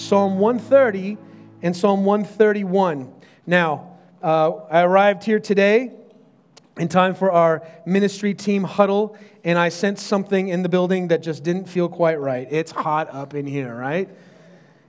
Psalm 130 and Psalm 131. Now, uh, I arrived here today in time for our ministry team huddle, and I sensed something in the building that just didn't feel quite right. It's hot up in here, right?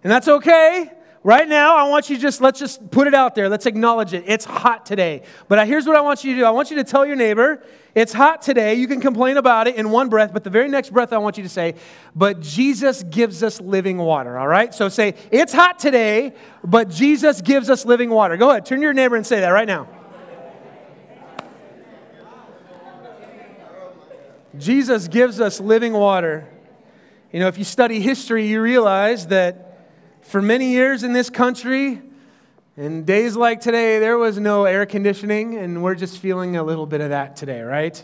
And that's okay. Right now, I want you to just, let's just put it out there. Let's acknowledge it. It's hot today. But here's what I want you to do I want you to tell your neighbor, it's hot today. You can complain about it in one breath, but the very next breath, I want you to say, but Jesus gives us living water, all right? So say, it's hot today, but Jesus gives us living water. Go ahead, turn to your neighbor and say that right now. Jesus gives us living water. You know, if you study history, you realize that for many years in this country, in days like today, there was no air conditioning, and we're just feeling a little bit of that today, right?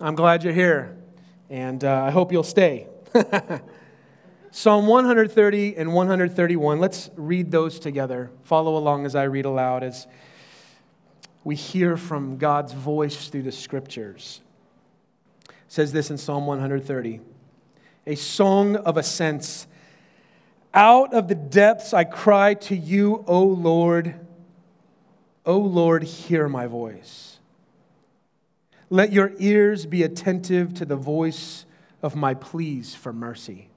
I'm glad you're here, and uh, I hope you'll stay. Psalm 130 and 131, let's read those together. Follow along as I read aloud as we hear from God's voice through the scriptures. It says this in Psalm 130 A song of ascents out of the depths I cry to you, O Lord. O Lord, hear my voice. Let your ears be attentive to the voice of my pleas for mercy.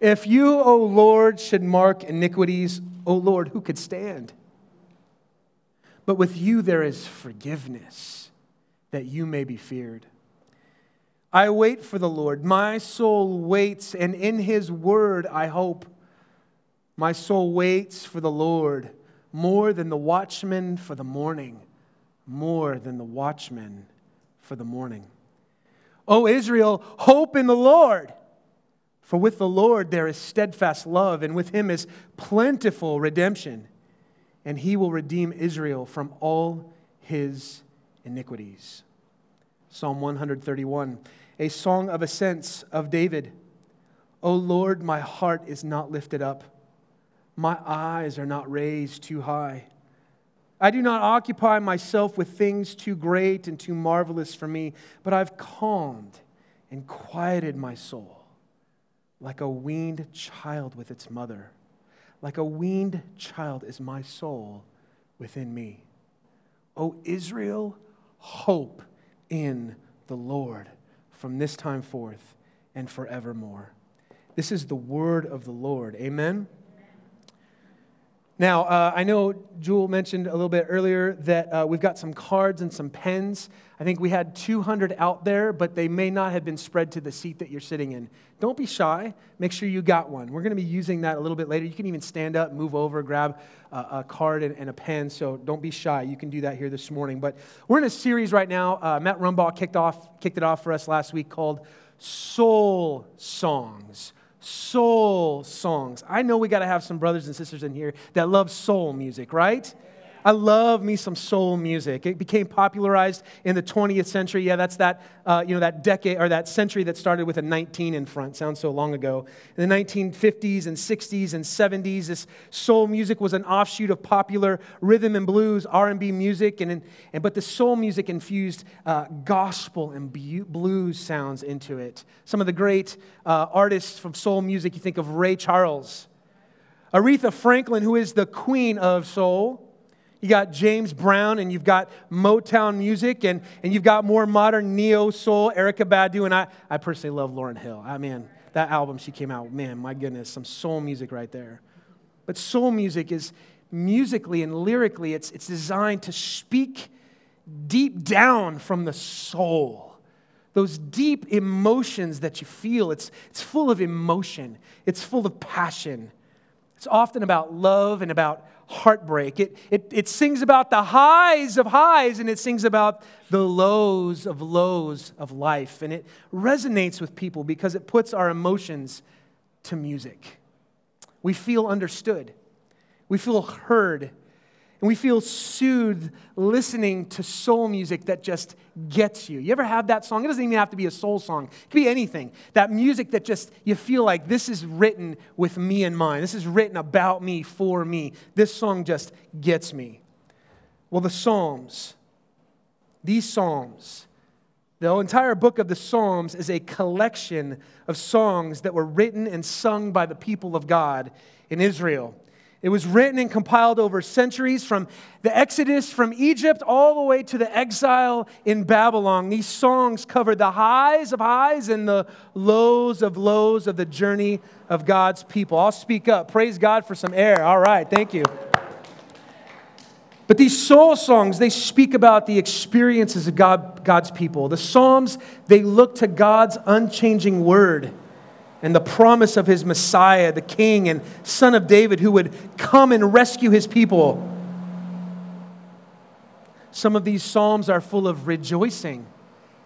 If you, O Lord, should mark iniquities, O Lord, who could stand? But with you there is forgiveness, that you may be feared. I wait for the Lord. My soul waits, and in his word I hope. My soul waits for the Lord more than the watchman for the morning, more than the watchman for the morning. O Israel, hope in the Lord. For with the Lord there is steadfast love, and with him is plentiful redemption, and he will redeem Israel from all his iniquities. Psalm 131 a song of ascents of David. O Lord, my heart is not lifted up, my eyes are not raised too high. I do not occupy myself with things too great and too marvelous for me, but I've calmed and quieted my soul like a weaned child with its mother. Like a weaned child is my soul within me. O Israel, hope in the Lord from this time forth and forevermore. This is the word of the Lord. Amen. Now, uh, I know Jewel mentioned a little bit earlier that uh, we've got some cards and some pens. I think we had 200 out there, but they may not have been spread to the seat that you're sitting in. Don't be shy. Make sure you got one. We're going to be using that a little bit later. You can even stand up, move over, grab a, a card and, and, a pen. So don't be shy. You can do that here this morning. But we're in a series right now. Uh, Matt Rumbaugh kicked, off, kicked it off for us last week called Soul Songs soul songs. I know we got to have some brothers and sisters in here that love soul music, right? I love me some soul music. It became popularized in the 20th century. Yeah, that's that, uh, you know, that decade or that century that started with a 19 in front. Sounds so long ago. In the 1950s and 60s and 70s, this soul music was an offshoot of popular rhythm and blues, R&B music, and, and but the soul music infused uh, gospel and blues sounds into it. Some of the great uh, artists from soul music, you think of Ray Charles, Aretha Franklin, who is the queen of soul. You got James Brown, and you've got Motown music, and, and you've got more modern neo soul, Erykah Badu, and I, I personally love Lauryn Hill. I mean, that album she came out, man, my goodness, some soul music right there. But soul music is musically and lyrically, it's, it's designed to speak deep down from the soul. Those deep emotions that you feel, it's, it's full of emotion, it's full of passion. It's often about love and about heartbreak. It, it, it sings about the highs of highs and it sings about the lows of lows of life. And it resonates with people because it puts our emotions to music. We feel understood, we feel heard, and we feel soothed listening to soul music that just gets you. You ever have that song? It doesn't even have to be a soul song, it could be anything. That music that just, you feel like this is written with me in mind. This is written about me, for me. This song just gets me. Well, the Psalms, these Psalms, The entire book of the Psalms is a collection of songs that were written and sung by the people of God in Israel. It was written and compiled over centuries from the Exodus from Egypt all the way to the exile in Babylon. These songs covered the highs of highs and the lows of lows of the journey of God's people. I'll speak up. Praise God for some air. All right, thank you. But these soul songs, they speak about the experiences of God, God's people. The Psalms, they look to God's unchanging word and the promise of his Messiah, the King and Son of David, who would come and rescue his people. Some of these Psalms are full of rejoicing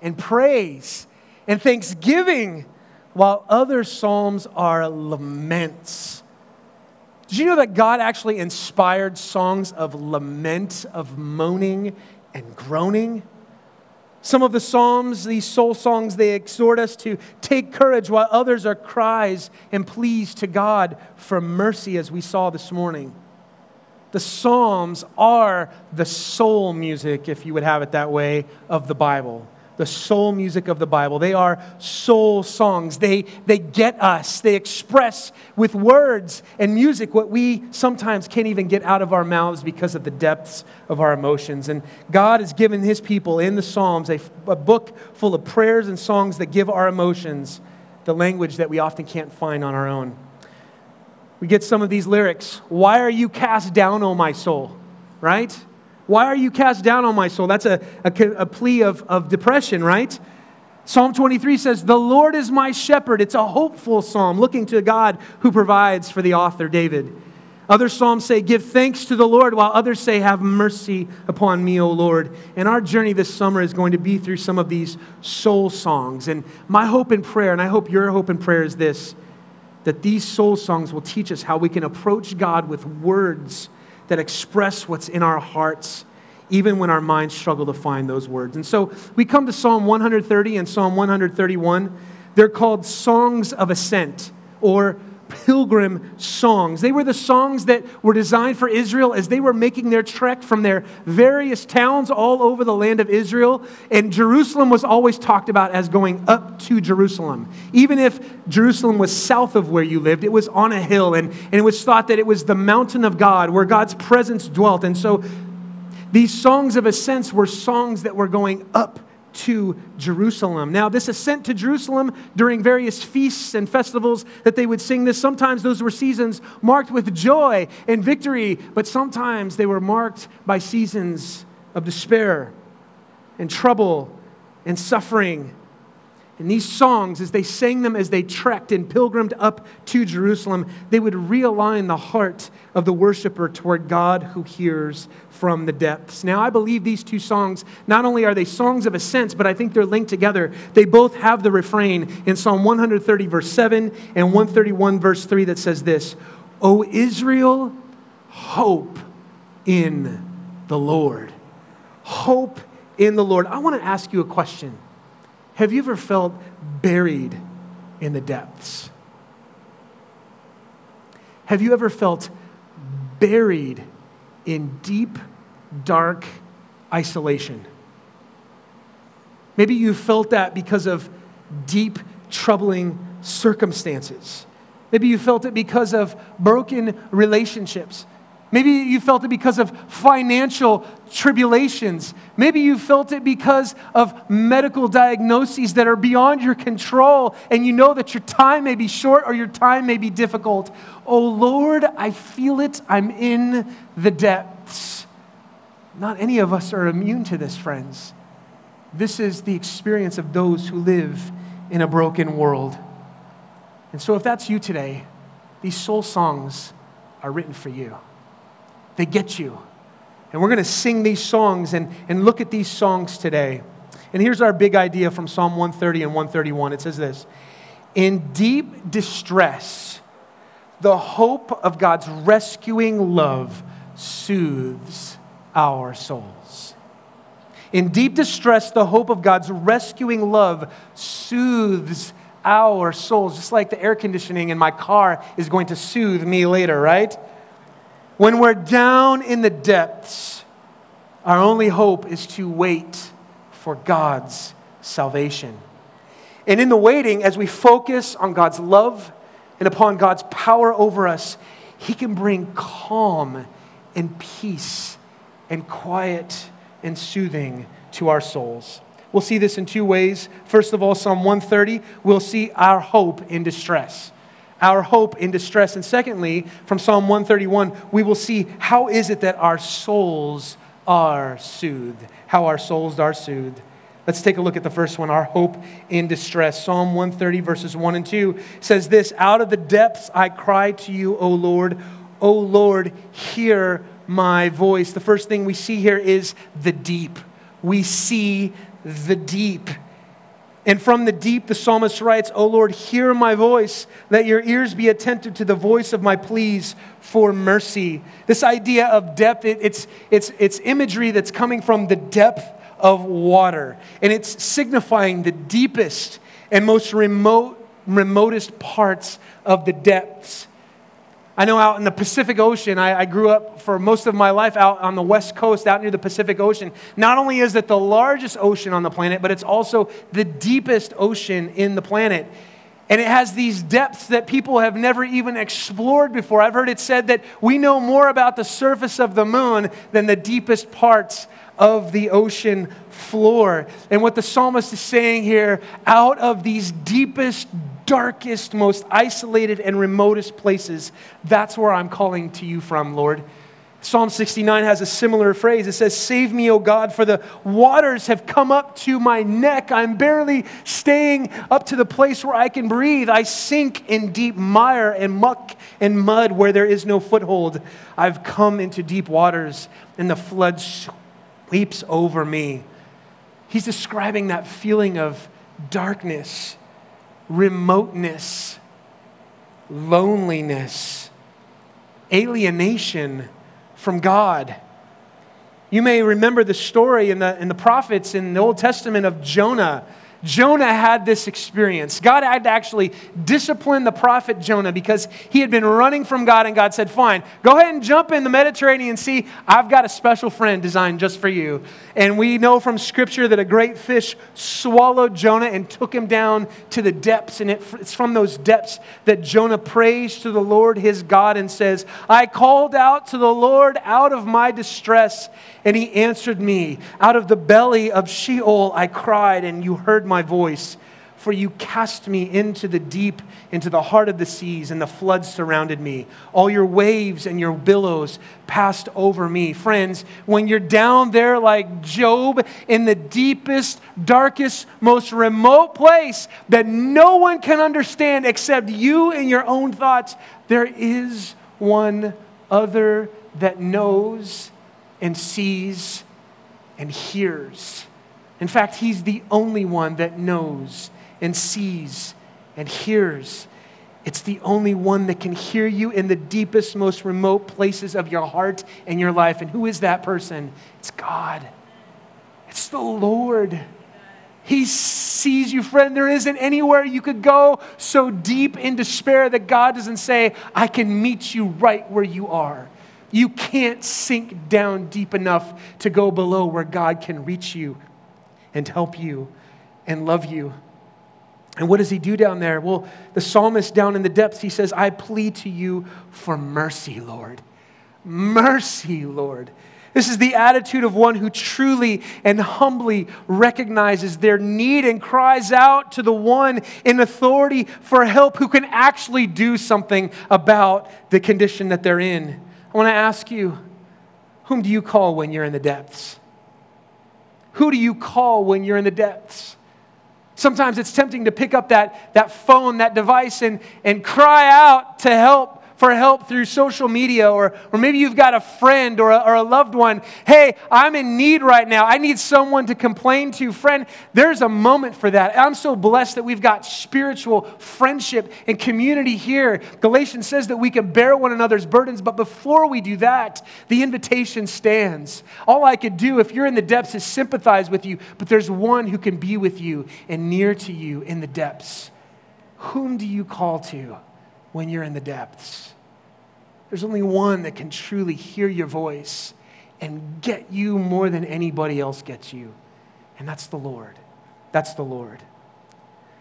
and praise and thanksgiving, while other Psalms are laments did you know that God actually inspired songs of lament, of moaning and groaning? Some of the Psalms, these soul songs, they exhort us to take courage, while others are cries and pleas to God for mercy, as we saw this morning. The Psalms are the soul music, if you would have it that way, of the Bible the soul music of the Bible. They are soul songs. They, they get us. They express with words and music what we sometimes can't even get out of our mouths because of the depths of our emotions. And God has given His people in the Psalms a, a book full of prayers and songs that give our emotions the language that we often can't find on our own. We get some of these lyrics Why are you cast down, O my soul? Right? Why are you cast down on my soul? That's a, a, a, plea of, of depression, right? Psalm 23 says, The Lord is my shepherd. It's a hopeful psalm, looking to God who provides for the author, David. Other psalms say, Give thanks to the Lord, while others say, Have mercy upon me, O Lord. And our journey this summer is going to be through some of these soul songs. And my hope and prayer, and I hope your hope and prayer is this that these soul songs will teach us how we can approach God with words that express what's in our hearts, even when our minds struggle to find those words. And so we come to Psalm 130 and Psalm 131. They're called songs of ascent or pilgrim songs. They were the songs that were designed for Israel as they were making their trek from their various towns all over the land of Israel. And Jerusalem was always talked about as going up to Jerusalem. Even if Jerusalem was south of where you lived, it was on a hill. And, and it was thought that it was the mountain of God where God's presence dwelt. And so these songs of ascents were songs that were going up to Jerusalem. Now, this ascent to Jerusalem during various feasts and festivals that they would sing this, sometimes those were seasons marked with joy and victory, but sometimes they were marked by seasons of despair and trouble and suffering and these songs, as they sang them as they trekked and pilgrimed up to Jerusalem, they would realign the heart of the worshiper toward God who hears from the depths. Now, I believe these two songs, not only are they songs of ascent, but I think they're linked together. They both have the refrain in Psalm 130, verse 7, and 131, verse 3, that says this O Israel, hope in the Lord. Hope in the Lord. I want to ask you a question. Have you ever felt buried in the depths? Have you ever felt buried in deep, dark isolation? Maybe you felt that because of deep, troubling circumstances. Maybe you felt it because of broken relationships. Maybe you felt it because of financial tribulations. Maybe you felt it because of medical diagnoses that are beyond your control, and you know that your time may be short or your time may be difficult. Oh Lord, I feel it. I'm in the depths. Not any of us are immune to this, friends. This is the experience of those who live in a broken world. And so, if that's you today, these soul songs are written for you. They get you. And we're going to sing these songs and, and look at these songs today. And here's our big idea from Psalm 130 and 131. It says this In deep distress, the hope of God's rescuing love soothes our souls. In deep distress, the hope of God's rescuing love soothes our souls, just like the air conditioning in my car is going to soothe me later, right? When we're down in the depths, our only hope is to wait for God's salvation. And in the waiting, as we focus on God's love and upon God's power over us, He can bring calm and peace and quiet and soothing to our souls. We'll see this in two ways. First of all, Psalm 130, we'll see our hope in distress. Our hope in distress. And secondly, from Psalm 131, we will see how is it that our souls are soothed. How our souls are soothed. Let's take a look at the first one, our hope in distress. Psalm 130, verses 1 and 2 says this Out of the depths I cry to you, O Lord. O Lord, hear my voice. The first thing we see here is the deep. We see the deep. And from the deep, the psalmist writes, O Lord, hear my voice. Let your ears be attentive to the voice of my pleas for mercy. This idea of depth, it, it's, it's, it's imagery that's coming from the depth of water. And it's signifying the deepest and most remote, remotest parts of the depths. I know out in the Pacific Ocean, I, I, grew up for most of my life out on the West Coast, out near the Pacific Ocean. Not only is it the largest ocean on the planet, but it's also the deepest ocean in the planet. And it has these depths that people have never even explored before. I've heard it said that we know more about the surface of the moon than the deepest parts of the ocean floor. And what the psalmist is saying here, out of these deepest, darkest, most isolated, and remotest places, that's where I'm calling to you from, Lord. Psalm 69 has a similar phrase. It says, Save me, O God, for the waters have come up to my neck. I'm barely staying up to the place where I can breathe. I sink in deep mire and muck and mud where there is no foothold. I've come into deep waters, and the flood sweeps over me. He's describing that feeling of darkness, remoteness, loneliness, alienation from God. You may remember the story in the, in the prophets in the Old Testament of Jonah Jonah had this experience. God had to actually discipline the prophet Jonah because he had been running from God, and God said, Fine, go ahead and jump in the Mediterranean Sea. I've got a special friend designed just for you. And we know from Scripture that a great fish swallowed Jonah and took him down to the depths. And it's from those depths that Jonah prays to the Lord his God and says, I called out to the Lord out of my distress, and he answered me. Out of the belly of Sheol I cried, and you heard my voice. For you cast me into the deep, into the heart of the seas, and the floods surrounded me. All your waves and your billows passed over me. Friends, when you're down there like Job in the deepest, darkest, most remote place that no one can understand except you and your own thoughts, there is one other that knows and sees and hears. In fact, He's the only one that knows and sees and hears. It's the only one that can hear you in the deepest, most remote places of your heart and your life. And who is that person? It's God, it's the Lord. He sees you, friend. There isn't anywhere you could go so deep in despair that God doesn't say, I can meet you right where you are. You can't sink down deep enough to go below where God can reach you and help you and love you. And what does he do down there? Well, the psalmist down in the depths, he says, I plead to you for mercy, Lord. Mercy, Lord. This is the attitude of one who truly and humbly recognizes their need and cries out to the one in authority for help who can actually do something about the condition that they're in. I want to ask you whom do you call when you're in the depths? Who do you call when you're in the depths? Sometimes it's tempting to pick up that, that phone, that device, and, and cry out to help for help through social media, or, or maybe you've got a friend or a, or a loved one. Hey, I'm in need right now. I need someone to complain to. Friend, there's a moment for that. I'm so blessed that we've got spiritual friendship and community here. Galatians says that we can bear one another's burdens, but before we do that, the invitation stands. All I could do if you're in the depths is sympathize with you, but there's one who can be with you and near to you in the depths. Whom do you call to? when you're in the depths. There's only one that can truly hear your voice and get you more than anybody else gets you, and that's the Lord. That's the Lord.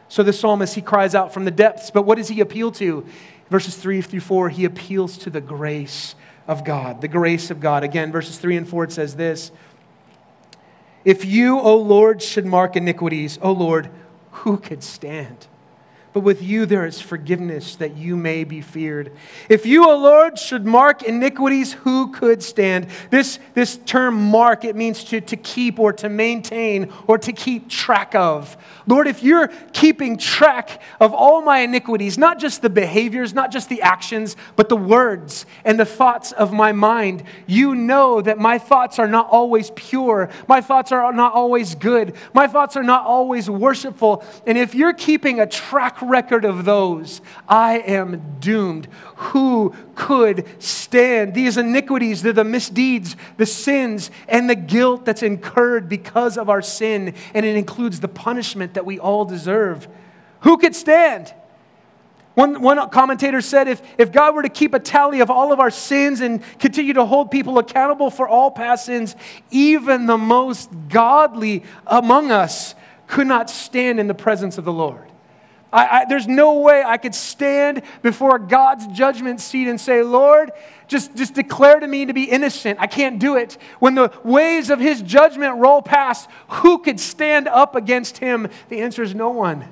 So the psalmist, he cries out from the depths, but what does he appeal to? Verses 3 through 4, he appeals to the grace of God, the grace of God. Again, verses 3 and 4, it says this If you, O Lord, should mark iniquities, O Lord, who could stand? But with you there is forgiveness that you may be feared. If you, O Lord, should mark iniquities, who could stand? This, this term mark, it means to, to keep or to maintain or to keep track of. Lord, if you're keeping track of all my iniquities, not just the behaviors, not just the actions, but the words and the thoughts of my mind, you know that my thoughts are not always pure. My thoughts are not always good. My thoughts are not always worshipful. And if you're keeping a track record of those, I am doomed. Who could stand? These iniquities, they're the misdeeds, the sins, and the guilt that's incurred because of our sin, and it includes the punishment that we all deserve. Who could stand? One, one commentator said if, if God were to keep a tally of all of our sins and continue to hold people accountable for all past sins, even the most godly among us could not stand in the presence of the Lord. I, I, there's no way I could stand before God's judgment seat and say, Lord, just, just declare to me to be innocent. I can't do it. When the waves of his judgment roll past, who could stand up against him? The answer is no one.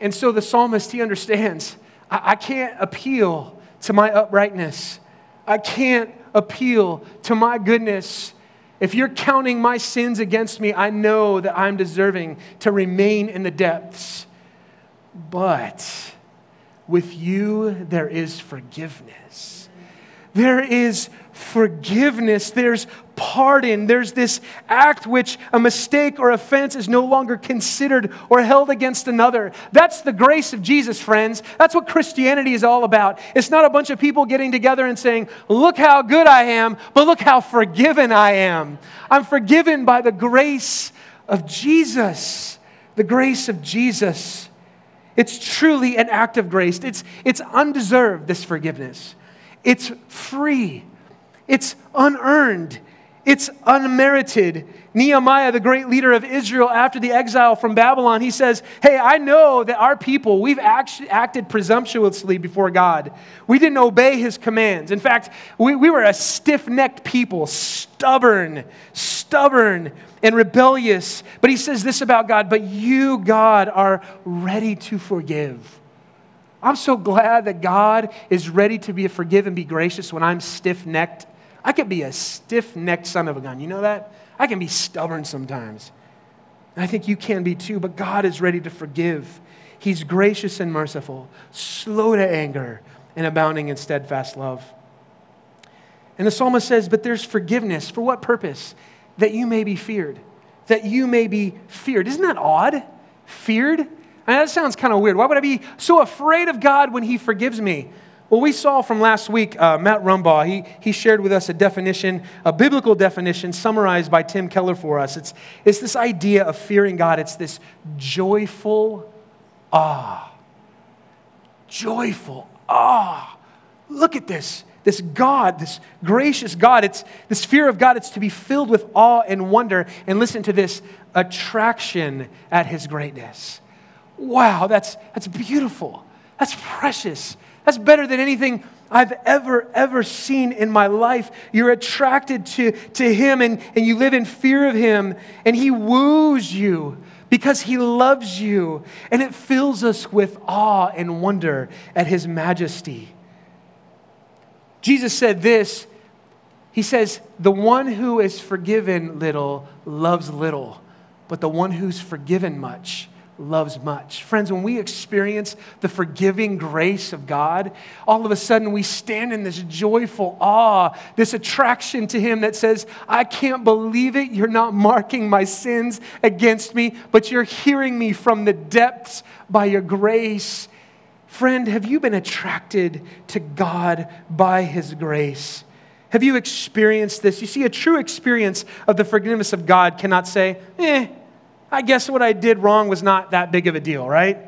And so the psalmist, he understands I, I can't appeal to my uprightness, I can't appeal to my goodness. If you're counting my sins against me, I know that I'm deserving to remain in the depths. But with you, there is forgiveness. There is forgiveness. There's pardon. There's this act which a mistake or offense is no longer considered or held against another. That's the grace of Jesus, friends. That's what Christianity is all about. It's not a bunch of people getting together and saying, Look how good I am, but look how forgiven I am. I'm forgiven by the grace of Jesus. The grace of Jesus. It's truly an act of grace. It's, it's undeserved, this forgiveness. It's free. It's unearned. It's unmerited. Nehemiah, the great leader of Israel after the exile from Babylon, he says, Hey, I know that our people, we've actually acted presumptuously before God. We didn't obey his commands. In fact, we, we were a stiff necked people, stubborn, stubborn and rebellious. But he says this about God, but you, God, are ready to forgive. I'm so glad that God is ready to be forgive and be gracious when I'm stiff necked I can be a stiff necked son of a gun. You know that? I can be stubborn sometimes. I think you can be too, but God is ready to forgive. He's gracious and merciful, slow to anger, and abounding in steadfast love. And the psalmist says, But there's forgiveness. For what purpose? That you may be feared. That you may be feared. Isn't that odd? Feared? I mean, that sounds kind of weird. Why would I be so afraid of God when He forgives me? Well, we saw from last week, uh, Matt Rumbaugh, he, he shared with us a definition, a biblical definition summarized by Tim Keller for us. It's, it's this idea of fearing God, it's this joyful awe. Joyful awe. Look at this. This God, this gracious God, it's this fear of God, it's to be filled with awe and wonder. And listen to this attraction at his greatness. Wow, that's, that's beautiful. That's precious. That's better than anything I've ever, ever seen in my life. You're attracted to, to Him and, and you live in fear of Him, and He woos you because He loves you. And it fills us with awe and wonder at His majesty. Jesus said this He says, The one who is forgiven little loves little, but the one who's forgiven much loves much. Friends, when we experience the forgiving grace of God, all of a sudden we stand in this joyful awe, this attraction to Him that says, I can't believe it. You're not marking my sins against me, but you're hearing me from the depths by your grace. Friend, have you been attracted to God by His grace? Have you experienced this? You see, a true experience of the forgiveness of God cannot say, eh, I guess what I did wrong was not that big of a deal, right?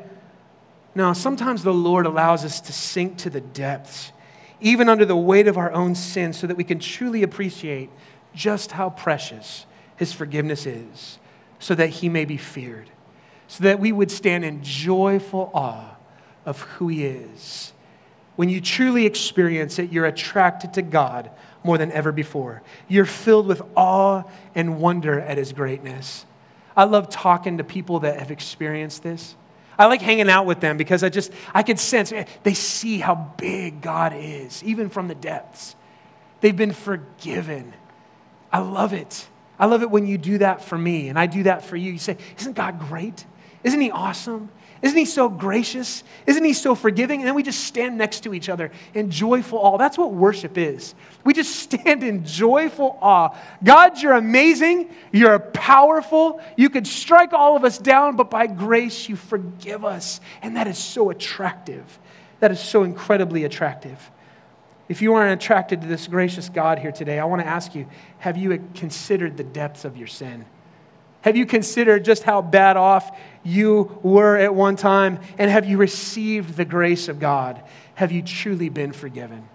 No, sometimes the Lord allows us to sink to the depths, even under the weight of our own sin, so that we can truly appreciate just how precious His forgiveness is, so that He may be feared. so that we would stand in joyful awe of who He is. When you truly experience it, you're attracted to God more than ever before. You're filled with awe and wonder at His greatness. I love talking to people that have experienced this. I like hanging out with them because I just, I can sense eh, they see how big God is, even from the depths. They've been forgiven. I love it. I love it when you do that for me and I do that for you. You say, Isn't God great? Isn't He awesome? Isn't He so gracious? Isn't He so forgiving? And then we just stand next to each other in joyful awe. That's what worship is. We just stand in joyful awe. God, you're amazing. You're powerful. You could strike all of us down, but by grace, you forgive us. And that is so attractive. That is so incredibly attractive. If you aren't attracted to this gracious God here today, I want to ask you have you considered the depths of your sin? Have you considered just how bad off you were at one time? And have you received the grace of God? Have you truly been forgiven?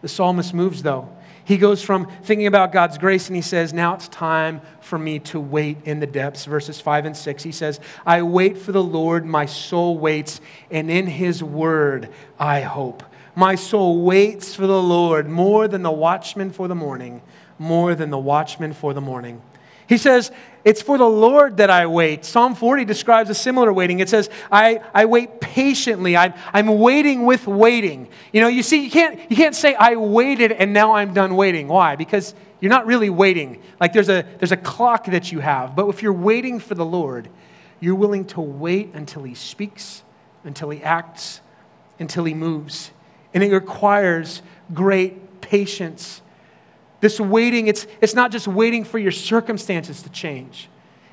The psalmist moves, though. He goes from thinking about God's grace and he says, Now it's time for me to wait in the depths. Verses 5 and 6, he says, I wait for the Lord, my soul waits, and in his word I hope. My soul waits for the Lord more than the watchman for the morning, more than the watchman for the morning. He says, It's for the Lord that I wait. Psalm 40 describes a similar waiting. It says, I, I wait patiently. I'm, I'm waiting with waiting. You know, you see, you can't, you can't say, I waited and now I'm done waiting. Why? Because you're not really waiting. Like there's a, there's a clock that you have. But if you're waiting for the Lord, you're willing to wait until He speaks, until He acts, until He moves. And it requires great patience. This waiting, it's, it's not just waiting for your circumstances to change.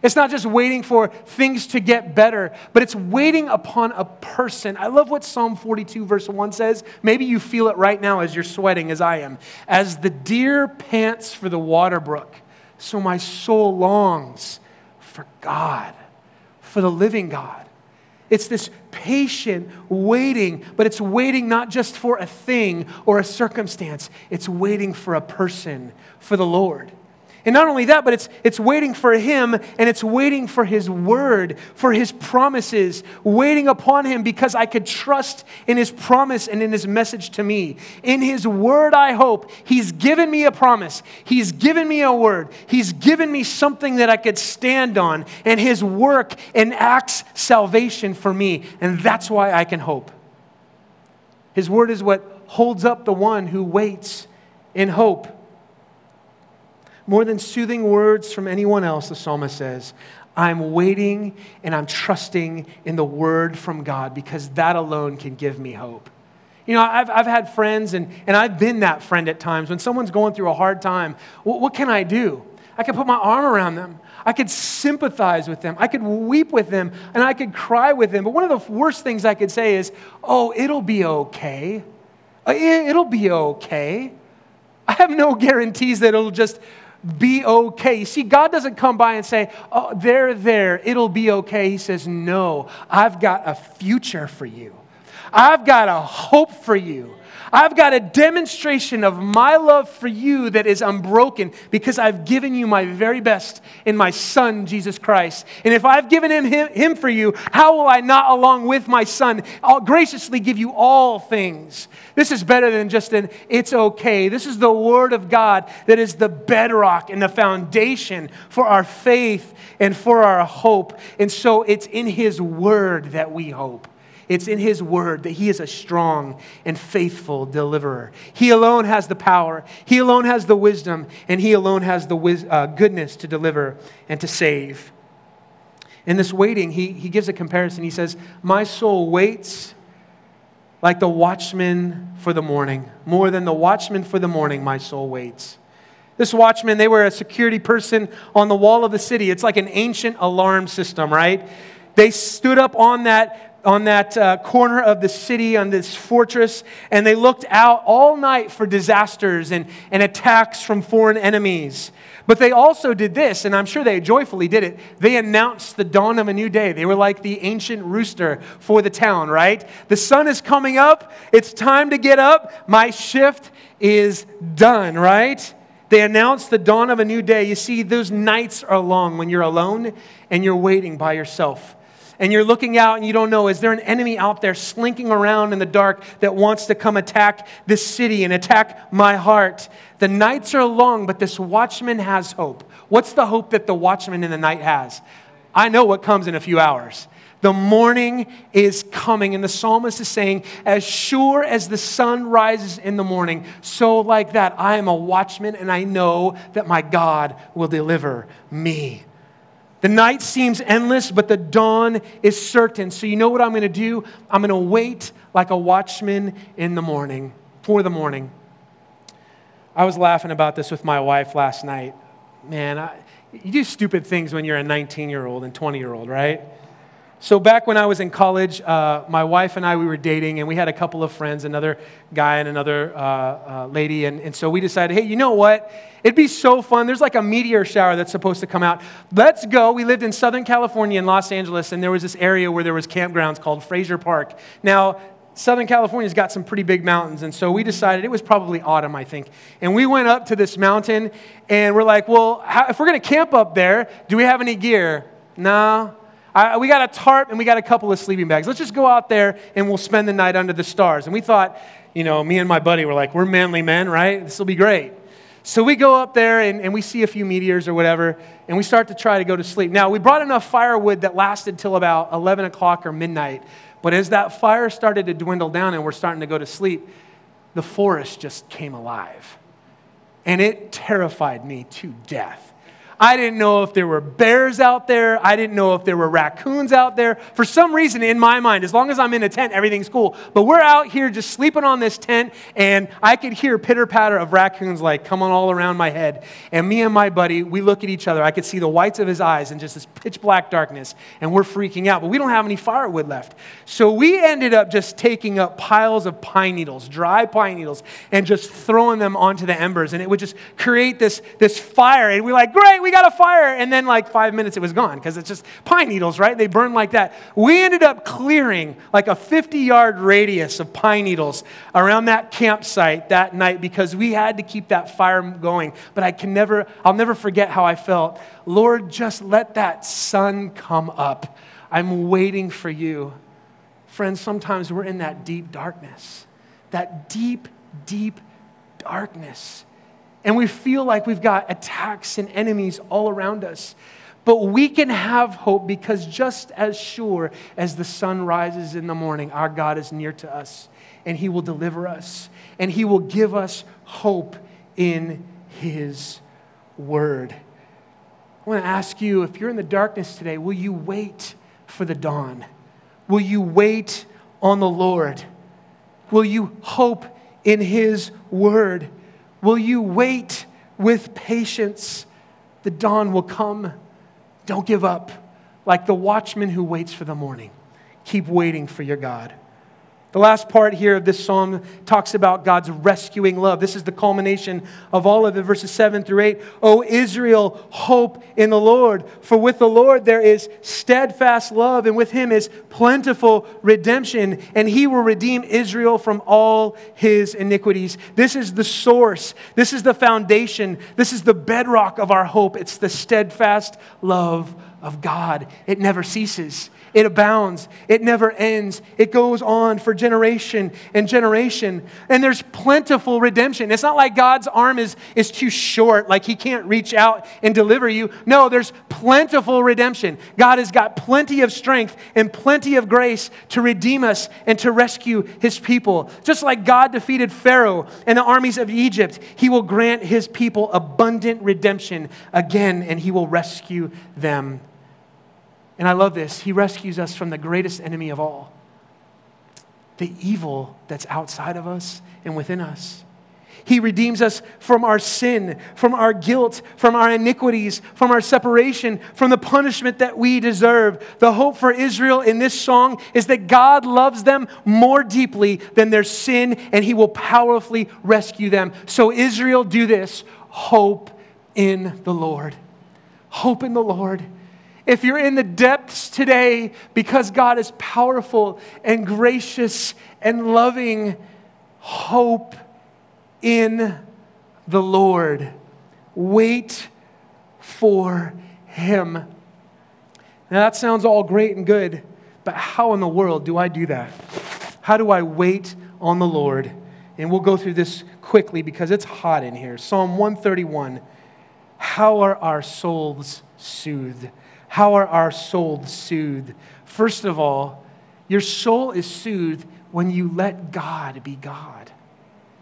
It's not just waiting for things to get better, but it's waiting upon a person. I love what Psalm 42, verse 1 says. Maybe you feel it right now as you're sweating, as I am. As the deer pants for the water brook, so my soul longs for God, for the living God. It's this patient waiting, but it's waiting not just for a thing or a circumstance, it's waiting for a person, for the Lord. And not only that, but it's, it's waiting for Him and it's waiting for His word, for His promises, waiting upon Him because I could trust in His promise and in His message to me. In His word, I hope. He's given me a promise, He's given me a word, He's given me something that I could stand on, and His work enacts salvation for me. And that's why I can hope. His word is what holds up the one who waits in hope. More than soothing words from anyone else, the psalmist says, I'm waiting and I'm trusting in the word from God because that alone can give me hope. You know, I've, I've had friends and, and I've been that friend at times. When someone's going through a hard time, what, what can I do? I could put my arm around them. I could sympathize with them. I could weep with them and I could cry with them. But one of the worst things I could say is, oh, it'll be okay. Uh, it'll be okay. I have no guarantees that it'll just be okay. You see, God doesn't come by and say, Oh, they're there, it'll be okay. He says, No, I've got a future for you. I've got a hope for you. I've got a demonstration of my love for you that is unbroken because I've given you my very best in my Son, Jesus Christ. And if I've given him, him, him for you, how will I not, along with my Son, I'll graciously give you all things? This is better than just an it's okay. This is the Word of God that is the bedrock and the foundation for our faith and for our hope. And so it's in His Word that we hope. It's in His Word that He is a strong and faithful deliverer. He alone has the power, He alone has the wisdom, and He alone has the wis- uh, goodness to deliver and to save. In this waiting, he, he gives a comparison. He says, My soul waits like the watchman for the morning. More than the watchman for the morning, my soul waits. This watchman, they were a security person on the wall of the city. It's like an ancient alarm system, right? They stood up on that on that uh, corner of the city, on this fortress, and they looked out all night for disasters and, and attacks from foreign enemies. But they also did this, and I'm sure they joyfully did it. They announced the dawn of a new day. They were like the ancient rooster for the town, right? The sun is coming up. It's time to get up. My shift is done, right? They announced the dawn of a new day. You see, those nights are long when you're alone and you're waiting by yourself. And you're looking out and you don't know, is there an enemy out there slinking around in the dark that wants to come attack this city and attack my heart? The nights are long, but this watchman has hope. What's the hope that the watchman in the night has? I know what comes in a few hours. The morning is coming. And the psalmist is saying, As sure as the sun rises in the morning, so like that, I am a watchman and I know that my God will deliver me. The night seems endless, but the dawn is certain. So, you know what I'm going to do? I'm going to wait like a watchman in the morning, for the morning. I was laughing about this with my wife last night. Man, I, you do stupid things when you're a 19 year old and 20 year old, right? So back when I was in college, uh, my wife and I, we were dating, and we had a couple of friends, another guy and another uh, uh, lady. And, and so we decided, hey, you know what? It'd be so fun. There's like a meteor shower that's supposed to come out. Let's go. We lived in Southern California in Los Angeles, and there was this area where there was campgrounds called Frazier Park. Now, Southern California's got some pretty big mountains, and so we decided it was probably autumn, I think. And we went up to this mountain, and we're like, well, how, if we're going to camp up there, do we have any gear? No. I, we got a tarp and we got a couple of sleeping bags. Let's just go out there and we'll spend the night under the stars. And we thought, you know, me and my buddy were like, we're manly men, right? This will be great. So we go up there and, and we see a few meteors or whatever, and we start to try to go to sleep. Now, we brought enough firewood that lasted till about 11 o'clock or midnight. But as that fire started to dwindle down and we're starting to go to sleep, the forest just came alive. And it terrified me to death. I didn't know if there were bears out there. I didn't know if there were raccoons out there. For some reason, in my mind, as long as I'm in a tent, everything's cool. But we're out here just sleeping on this tent, and I could hear pitter patter of raccoons like coming all around my head. And me and my buddy, we look at each other. I could see the whites of his eyes in just this pitch black darkness, and we're freaking out. But we don't have any firewood left. So we ended up just taking up piles of pine needles, dry pine needles, and just throwing them onto the embers. And it would just create this, this fire. And we're like, great, we got a fire. And then, like five minutes, it was gone because it's just pine needles, right? They burn like that. We ended up clearing like a 50 yard radius of pine needles around that campsite that night because we had to keep that fire going. But I can never, I'll never forget how I felt. Lord, just let that sun come up. I'm waiting for you. Friends, sometimes we're in that deep darkness, that deep, deep darkness and we feel like we've got attacks and enemies all around us. But we can have hope because just as sure as the sun rises in the morning, our God is near to us and He will deliver us and He will give us hope in His Word. I want to ask you if you're in the darkness today, will you wait for the dawn? Will you wait on the Lord? Will you hope in His Word? Will you wait with patience? The dawn will come. Don't give up. Like the watchman who waits for the morning, keep waiting for your God. The last part here of this psalm talks about God's rescuing love. This is the culmination of all of it, verses 7 through 8. O Israel, hope in the Lord, for with the Lord there is steadfast love, and with him is plentiful redemption, and he will redeem Israel from all his iniquities. This is the source, this is the foundation, this is the bedrock of our hope. It's the steadfast love of God. It never ceases. It abounds. It never ends. It goes on for generation and generation. And there's plentiful redemption. It's not like God's arm is, is too short, like he can't reach out and deliver you. No, there's plentiful redemption. God has got plenty of strength and plenty of grace to redeem us and to rescue his people. Just like God defeated Pharaoh and the armies of Egypt, he will grant his people abundant redemption again, and he will rescue them and I love this. He rescues us from the greatest enemy of all the evil that's outside of us and within us. He redeems us from our sin, from our guilt, from our iniquities, from our separation, from the punishment that we deserve. The hope for Israel in this song is that God loves them more deeply than their sin, and He will powerfully rescue them. So, Israel, do this hope in the Lord. Hope in the Lord. If you're in the depths today because God is powerful and gracious and loving, hope in the Lord. wait for him. Now, that sounds all great and good, but how in the world do I do that? How do I wait on the Lord? And we'll go through this quickly because it's hot in here. Psalm 131 How are our souls soothed? How are our souls soothed? First of all, your soul is soothed when you let God be God.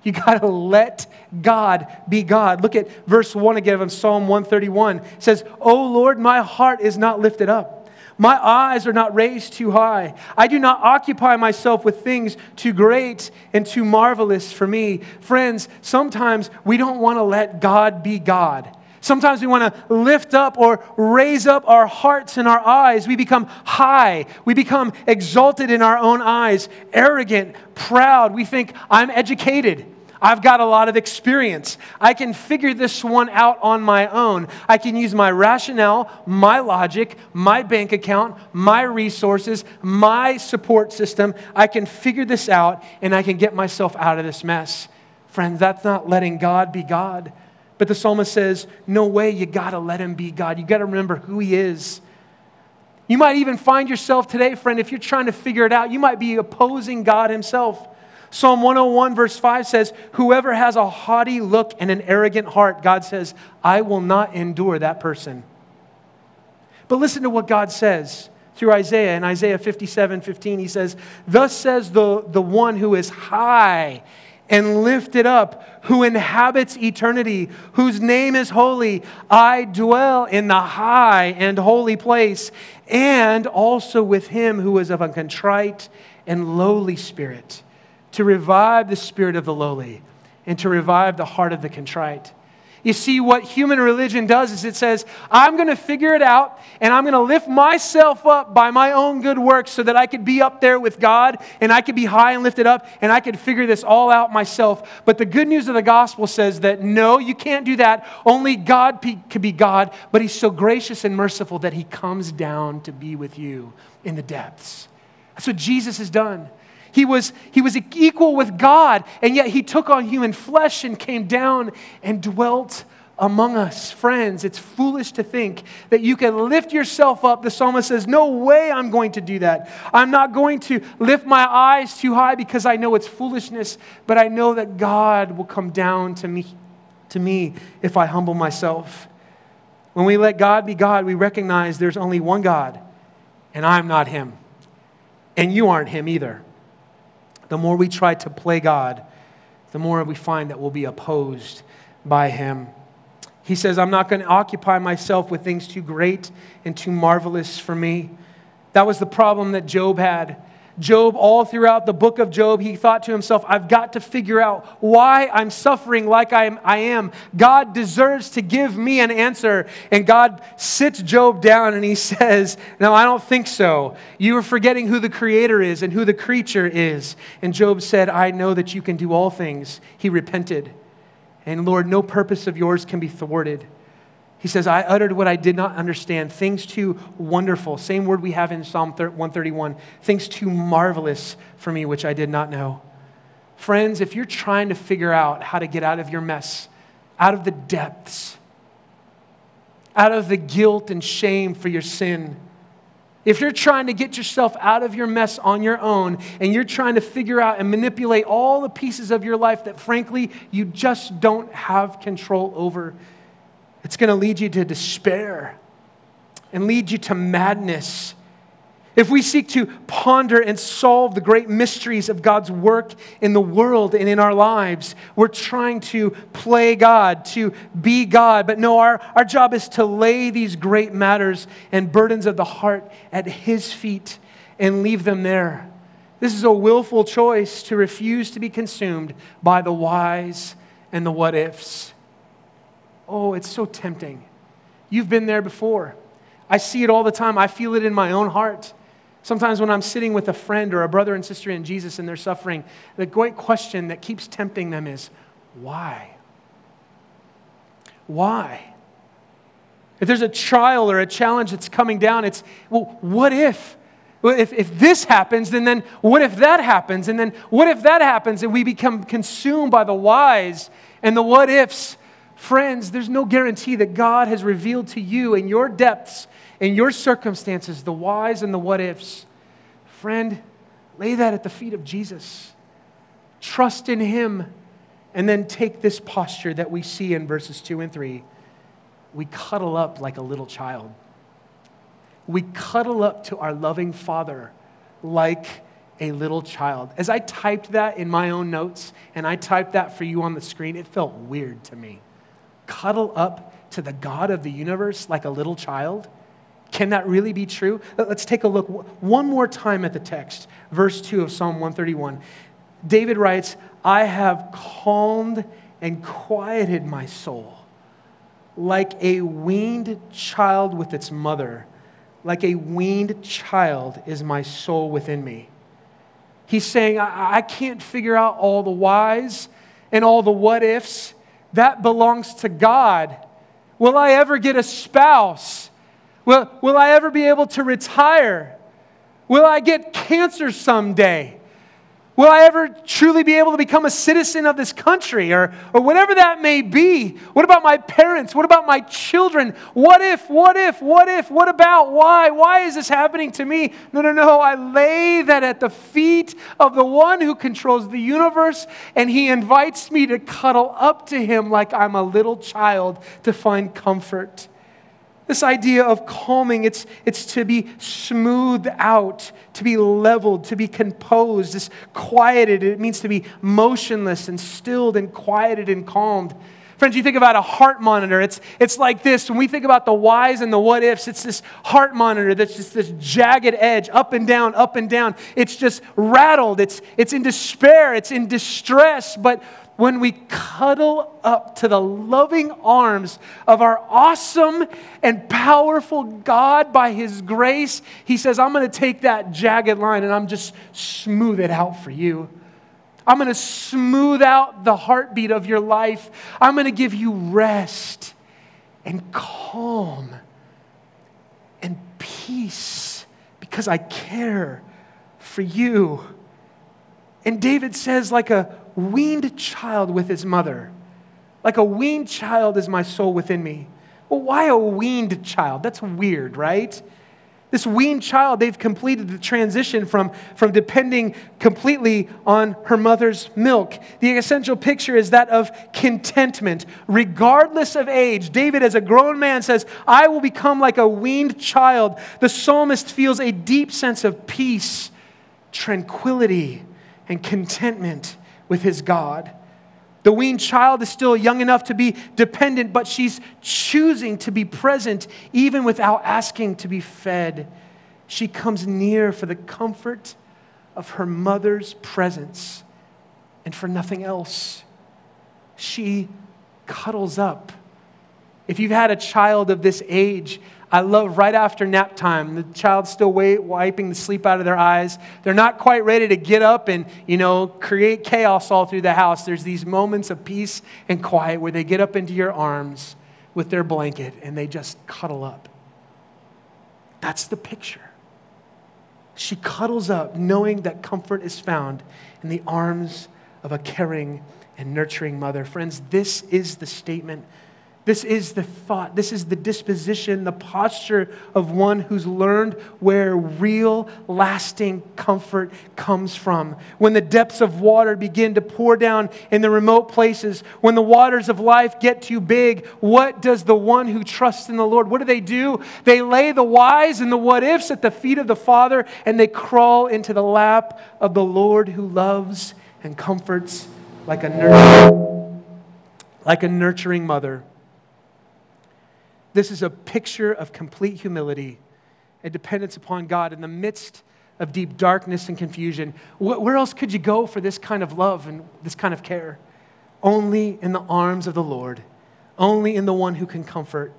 You got to let God be God. Look at verse 1 again of Psalm 131. It says, "O Lord, my heart is not lifted up. My eyes are not raised too high. I do not occupy myself with things too great and too marvelous for me." Friends, sometimes we don't want to let God be God. Sometimes we want to lift up or raise up our hearts and our eyes. We become high. We become exalted in our own eyes, arrogant, proud. We think, I'm educated. I've got a lot of experience. I can figure this one out on my own. I can use my rationale, my logic, my bank account, my resources, my support system. I can figure this out and I can get myself out of this mess. Friends, that's not letting God be God. But the psalmist says, No way, you got to let him be God. You got to remember who he is. You might even find yourself today, friend, if you're trying to figure it out, you might be opposing God himself. Psalm 101, verse 5 says, Whoever has a haughty look and an arrogant heart, God says, I will not endure that person. But listen to what God says through Isaiah. In Isaiah 57 15, he says, Thus says the, the one who is high and lifted up, who inhabits eternity, whose name is holy. I dwell in the high and holy place, and also with him who is of a contrite and lowly spirit, to revive the spirit of the lowly and to revive the heart of the contrite. You see, what human religion does is it says, I'm going to figure it out and I'm going to lift myself up by my own good works so that I could be up there with God and I could be high and lifted up and I could figure this all out myself. But the good news of the gospel says that no, you can't do that. Only God could be God, but He's so gracious and merciful that He comes down to be with you in the depths. That's what Jesus has done. He was, he was equal with God, and yet he took on human flesh and came down and dwelt among us. Friends, it's foolish to think that you can lift yourself up. The psalmist says, No way I'm going to do that. I'm not going to lift my eyes too high because I know it's foolishness, but I know that God will come down to me, to me if I humble myself. When we let God be God, we recognize there's only one God, and I'm not Him. And you aren't Him either the more we try to play God, the more we find that we'll be opposed by Him. He says, I'm not going to occupy myself with things too great and too marvelous for me. That was the problem that Job had. Job, all throughout the book of Job, he thought to himself, I've got to figure out why I'm suffering like I am, I am. God deserves to give me an answer. And God sits Job down and he says, No, I don't think so. You are forgetting who the creator is and who the creature is. And Job said, I know that you can do all things. He repented. And Lord, no purpose of yours can be thwarted. He says, I uttered what I did not understand, things too wonderful. Same word we have in Psalm 131 things too marvelous for me, which I did not know. Friends, if you're trying to figure out how to get out of your mess, out of the depths, out of the guilt and shame for your sin, if you're trying to get yourself out of your mess on your own and you're trying to figure out and manipulate all the pieces of your life that frankly you just don't have control over, it's going to lead you to despair and lead you to madness. If we seek to ponder and solve the great mysteries of God's work in the world and in our lives, we're trying to play God, to be God. But no, our, our job is to lay these great matters and burdens of the heart at His feet and leave them there. This is a willful choice to refuse to be consumed by the whys and the what ifs. Oh, it's so tempting. You've been there before. I see it all the time. I feel it in my own heart. Sometimes when I'm sitting with a friend or a brother and sister in Jesus and they're suffering, the great question that keeps tempting them is why? Why? If there's a trial or a challenge that's coming down, it's, well, what if? If, if this happens, then, then what if that happens? And then what if that happens? And we become consumed by the whys and the what ifs Friends, there's no guarantee that God has revealed to you in your depths, in your circumstances, the whys and the what ifs. Friend, lay that at the feet of Jesus. Trust in Him, and then take this posture that we see in verses 2 and 3. We cuddle up like a little child. We cuddle up to our loving Father like a little child. As I typed that in my own notes and I typed that for you on the screen, it felt weird to me. Cuddle up to the God of the universe like a little child? Can that really be true? Let's take a look one more time at the text, verse 2 of Psalm 131. David writes, I have calmed and quieted my soul like a weaned child with its mother. Like a weaned child is my soul within me. He's saying, I, I can't figure out all the whys and all the what ifs. That belongs to God. Will I ever get a spouse? Will, will I ever be able to retire? Will I get cancer someday? Will I ever truly be able to become a citizen of this country or, or whatever that may be? What about my parents? What about my children? What if, what if, what if, what about, why? Why is this happening to me? No, no, no. I lay that at the feet of the one who controls the universe, and he invites me to cuddle up to him like I'm a little child to find comfort. This idea of calming, it's, it's to be smoothed out, to be leveled, to be composed, this quieted. It means to be motionless and stilled and quieted and calmed. Friends, you think about a heart monitor, it's, it's like this. When we think about the whys and the what ifs, it's this heart monitor that's just this jagged edge, up and down, up and down. It's just rattled, it's, it's in despair, it's in distress, but when we cuddle up to the loving arms of our awesome and powerful God by His grace, He says, I'm going to take that jagged line and I'm just smooth it out for you. I'm going to smooth out the heartbeat of your life. I'm going to give you rest and calm and peace because I care for you. And David says, like a weaned child with his mother. Like a weaned child is my soul within me. Well, why a weaned child? That's weird, right? This weaned child, they've completed the transition from, from depending completely on her mother's milk. The essential picture is that of contentment, regardless of age. David, as a grown man, says, I will become like a weaned child. The psalmist feels a deep sense of peace, tranquility, and contentment with his God. The weaned child is still young enough to be dependent, but she's choosing to be present even without asking to be fed. She comes near for the comfort of her mother's presence and for nothing else. She cuddles up. If you've had a child of this age, I love right after nap time, the child's still wait, wiping the sleep out of their eyes. They're not quite ready to get up and, you know, create chaos all through the house. There's these moments of peace and quiet where they get up into your arms with their blanket and they just cuddle up. That's the picture. She cuddles up, knowing that comfort is found in the arms of a caring and nurturing mother. Friends, this is the statement this is the thought, this is the disposition, the posture of one who's learned where real, lasting comfort comes from. When the depths of water begin to pour down in the remote places, when the waters of life get too big, what does the one who trusts in the Lord, what do they do? They lay the whys and the what ifs at the feet of the Father, and they crawl into the lap of the Lord who loves and comforts like a nurturing, like a nurturing mother. This is a picture of complete humility and dependence upon God in the midst of deep darkness and confusion. Where else could you go for this kind of love and this kind of care? Only in the arms of the Lord, only in the one who can comfort.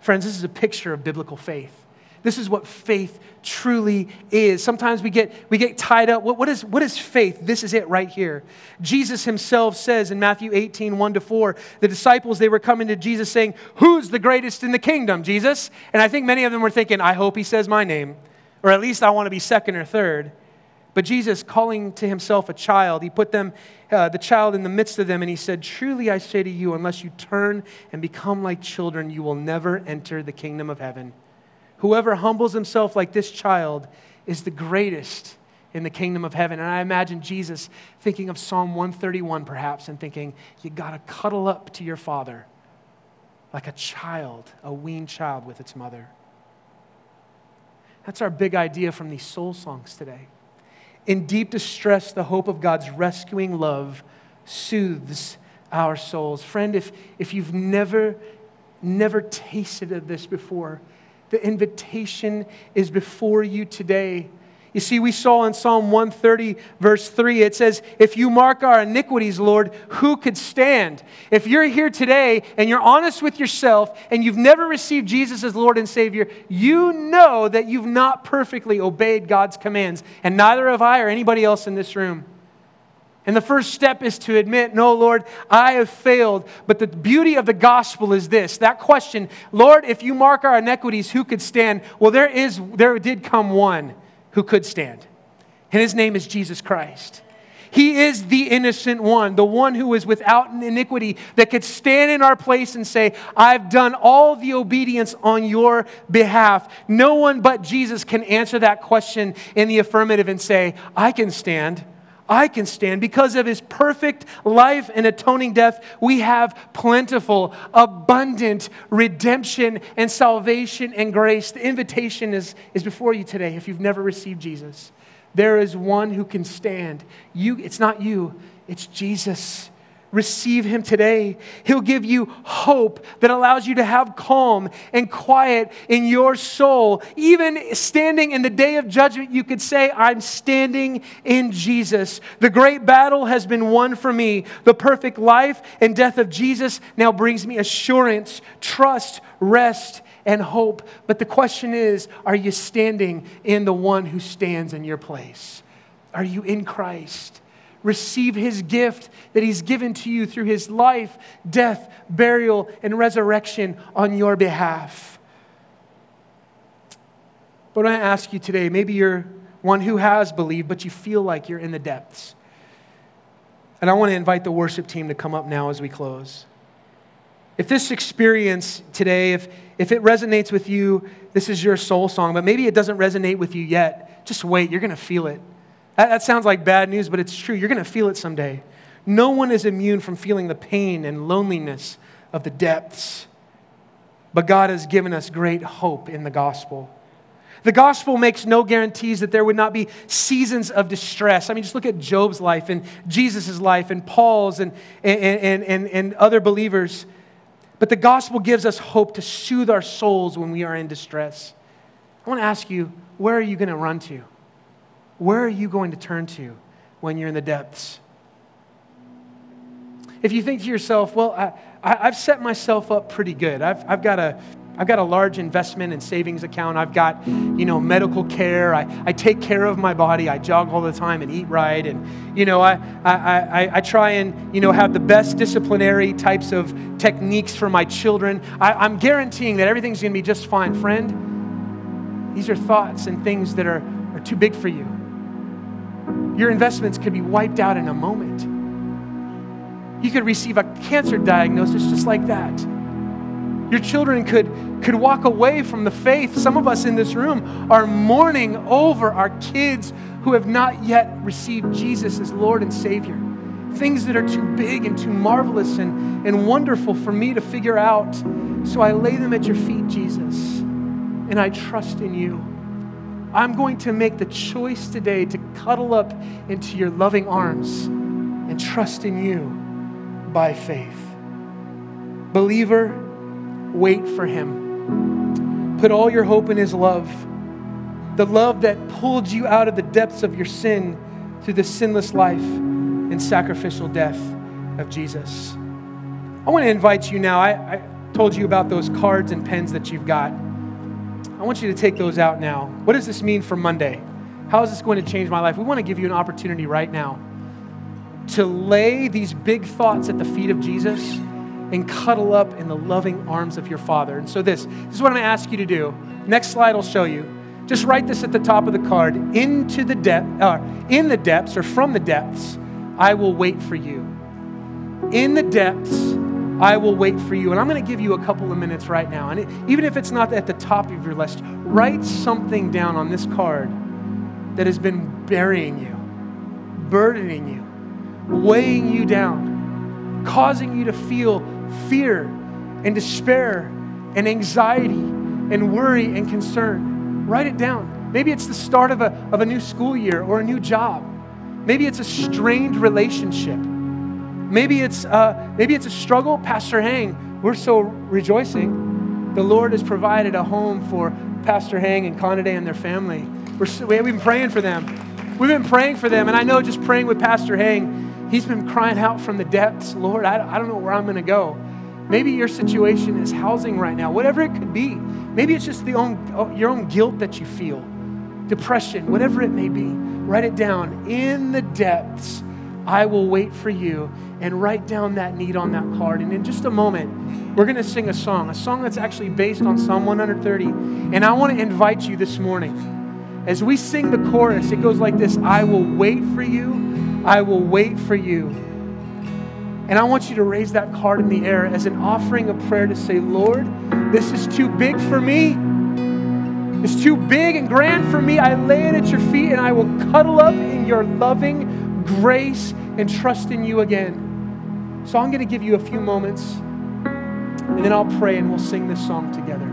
Friends, this is a picture of biblical faith. This is what faith truly is. Sometimes we get, we get tied up. What, what, is, what is faith? This is it right here. Jesus himself says in Matthew 18, 1 to 4, the disciples, they were coming to Jesus saying, Who's the greatest in the kingdom, Jesus? And I think many of them were thinking, I hope he says my name, or at least I want to be second or third. But Jesus, calling to himself a child, he put them, uh, the child in the midst of them, and he said, Truly I say to you, unless you turn and become like children, you will never enter the kingdom of heaven. Whoever humbles himself like this child is the greatest in the kingdom of heaven. And I imagine Jesus thinking of Psalm 131 perhaps and thinking, You got to cuddle up to your father like a child, a weaned child with its mother. That's our big idea from these soul songs today. In deep distress, the hope of God's rescuing love soothes our souls. Friend, if, if you've never, never tasted of this before, the invitation is before you today you see, we saw in Psalm 130, verse 3, it says, If you mark our iniquities, Lord, who could stand? If you're here today and you're honest with yourself and you've never received Jesus as Lord and Savior, you know that you've not perfectly obeyed God's commands, and neither have I or anybody else in this room. And the first step is to admit, No, Lord, I have failed. But the beauty of the gospel is this that question, Lord, if you mark our iniquities, who could stand? Well, there is, there did come one who could stand. And his name is Jesus Christ. He is the innocent one, the one who is without iniquity, that could stand in our place and say, I've done all the obedience on your behalf. No one but Jesus can answer that question in the affirmative and say, I can stand. I can stand. Because of his perfect life and atoning death, we have plentiful, abundant redemption and salvation and grace. The invitation is, is before you today if you've never received Jesus. There is one who can stand. You, it's not you, it's Jesus receive him today. He'll give you hope that allows you to have calm and quiet in your soul. Even standing in the day of judgment, you could say, I'm standing in Jesus. The great battle has been won for me. The perfect life and death of Jesus now brings me assurance, trust, rest, and hope. But the question is, are you standing in the one who stands in your place? Are you in Christ? Receive his gift that he's given to you through his life, death, burial, and resurrection on your behalf. But I ask you today, maybe you're one who has believed, but you feel like you're in the depths. And I want to invite the worship team to come up now as we close. If this experience today, if, if it resonates with you, this is your soul song, but maybe it doesn't resonate with you yet, just wait. You're going to feel it. That, that sounds like bad news, but it's true. You're going to feel it someday. No one is immune from feeling the pain and loneliness of the depths. But God has given us great hope in the gospel. The gospel makes no guarantees that there would not be seasons of distress. I mean, just look at Job's life and Jesus' life and Paul's and, and, and, and, other believers. But the gospel gives us hope to soothe our souls when we are in distress. I want to ask you, where are you going to run to? Where are you going to turn to when you're in the depths? If you think to yourself, well, I, have set myself up pretty good. I've, I've, got a, I've got a large investment and savings account. I've got, you know, medical care. I, I take care of my body. I jog all the time and eat right. And, you know, I, I, I, I try and, you know, have the best disciplinary types of techniques for my children. I, I'm guaranteeing that everything's going to be just fine. Friend, these are thoughts and things that are, are too big for you. Your investments could be wiped out in a moment. You could receive a cancer diagnosis just like that. Your children could, could walk away from the faith. Some of us in this room are mourning over our kids who have not yet received Jesus as Lord and Savior. Things that are too big and too marvelous and, and wonderful for me to figure out. So I lay them at your feet, Jesus, and I trust in you. I'm going to make the choice today to cuddle up into your loving arms and trust in you by faith. Believer, wait for him. Put all your hope in his love, the love that pulled you out of the depths of your sin through the sinless life and sacrificial death of Jesus. I want to invite you now. I, I told you about those cards and pens that you've got. I want you to take those out now. What does this mean for Monday? How is this going to change my life? We want to give you an opportunity right now to lay these big thoughts at the feet of Jesus and cuddle up in the loving arms of your Father. And so, this, this is what I'm going to ask you to do. Next slide will show you. just write this at the top of the card. Into the depth, uh, in the depths or from the depths, I will wait for you. In the depths, I will wait for you. And I'm going to give you a couple of minutes right now. And it, even if it's not at the top of your list, write something down on this card that has been burying you, burdening you, weighing you down, causing you to feel fear and despair and anxiety and worry and concern. Write it down. Maybe it's the start of a, of a new school year or a new job. Maybe it's a strained relationship. Maybe it's, uh, maybe it's a struggle. Pastor Hang, we're so rejoicing. The Lord has provided a home for Pastor Hang and Conade and their family. We're, so, we've been praying for them. We've been praying for them. And I know just praying with Pastor Hang, he's been crying out from the depths Lord, I, I don't know where I'm going to go. Maybe your situation is housing right now, whatever it could be. Maybe it's just the own, your own guilt that you feel, depression, whatever it may be. Write it down. In the depths, I will wait for you and write down that need on that card. And in just a moment, we're going to sing a song, a song that's actually based on Psalm 130. And I want to invite you this morning. As we sing the chorus, it goes like this I will wait for you, I will wait for you. And I want you to raise that card in the air as an offering of prayer to say, Lord, this is too big for me. It's too big and grand for me. I lay it at your feet and I will cuddle up in your loving grace and trust in you again. So I'm going to give you a few moments, and then I'll pray and we'll sing this song together.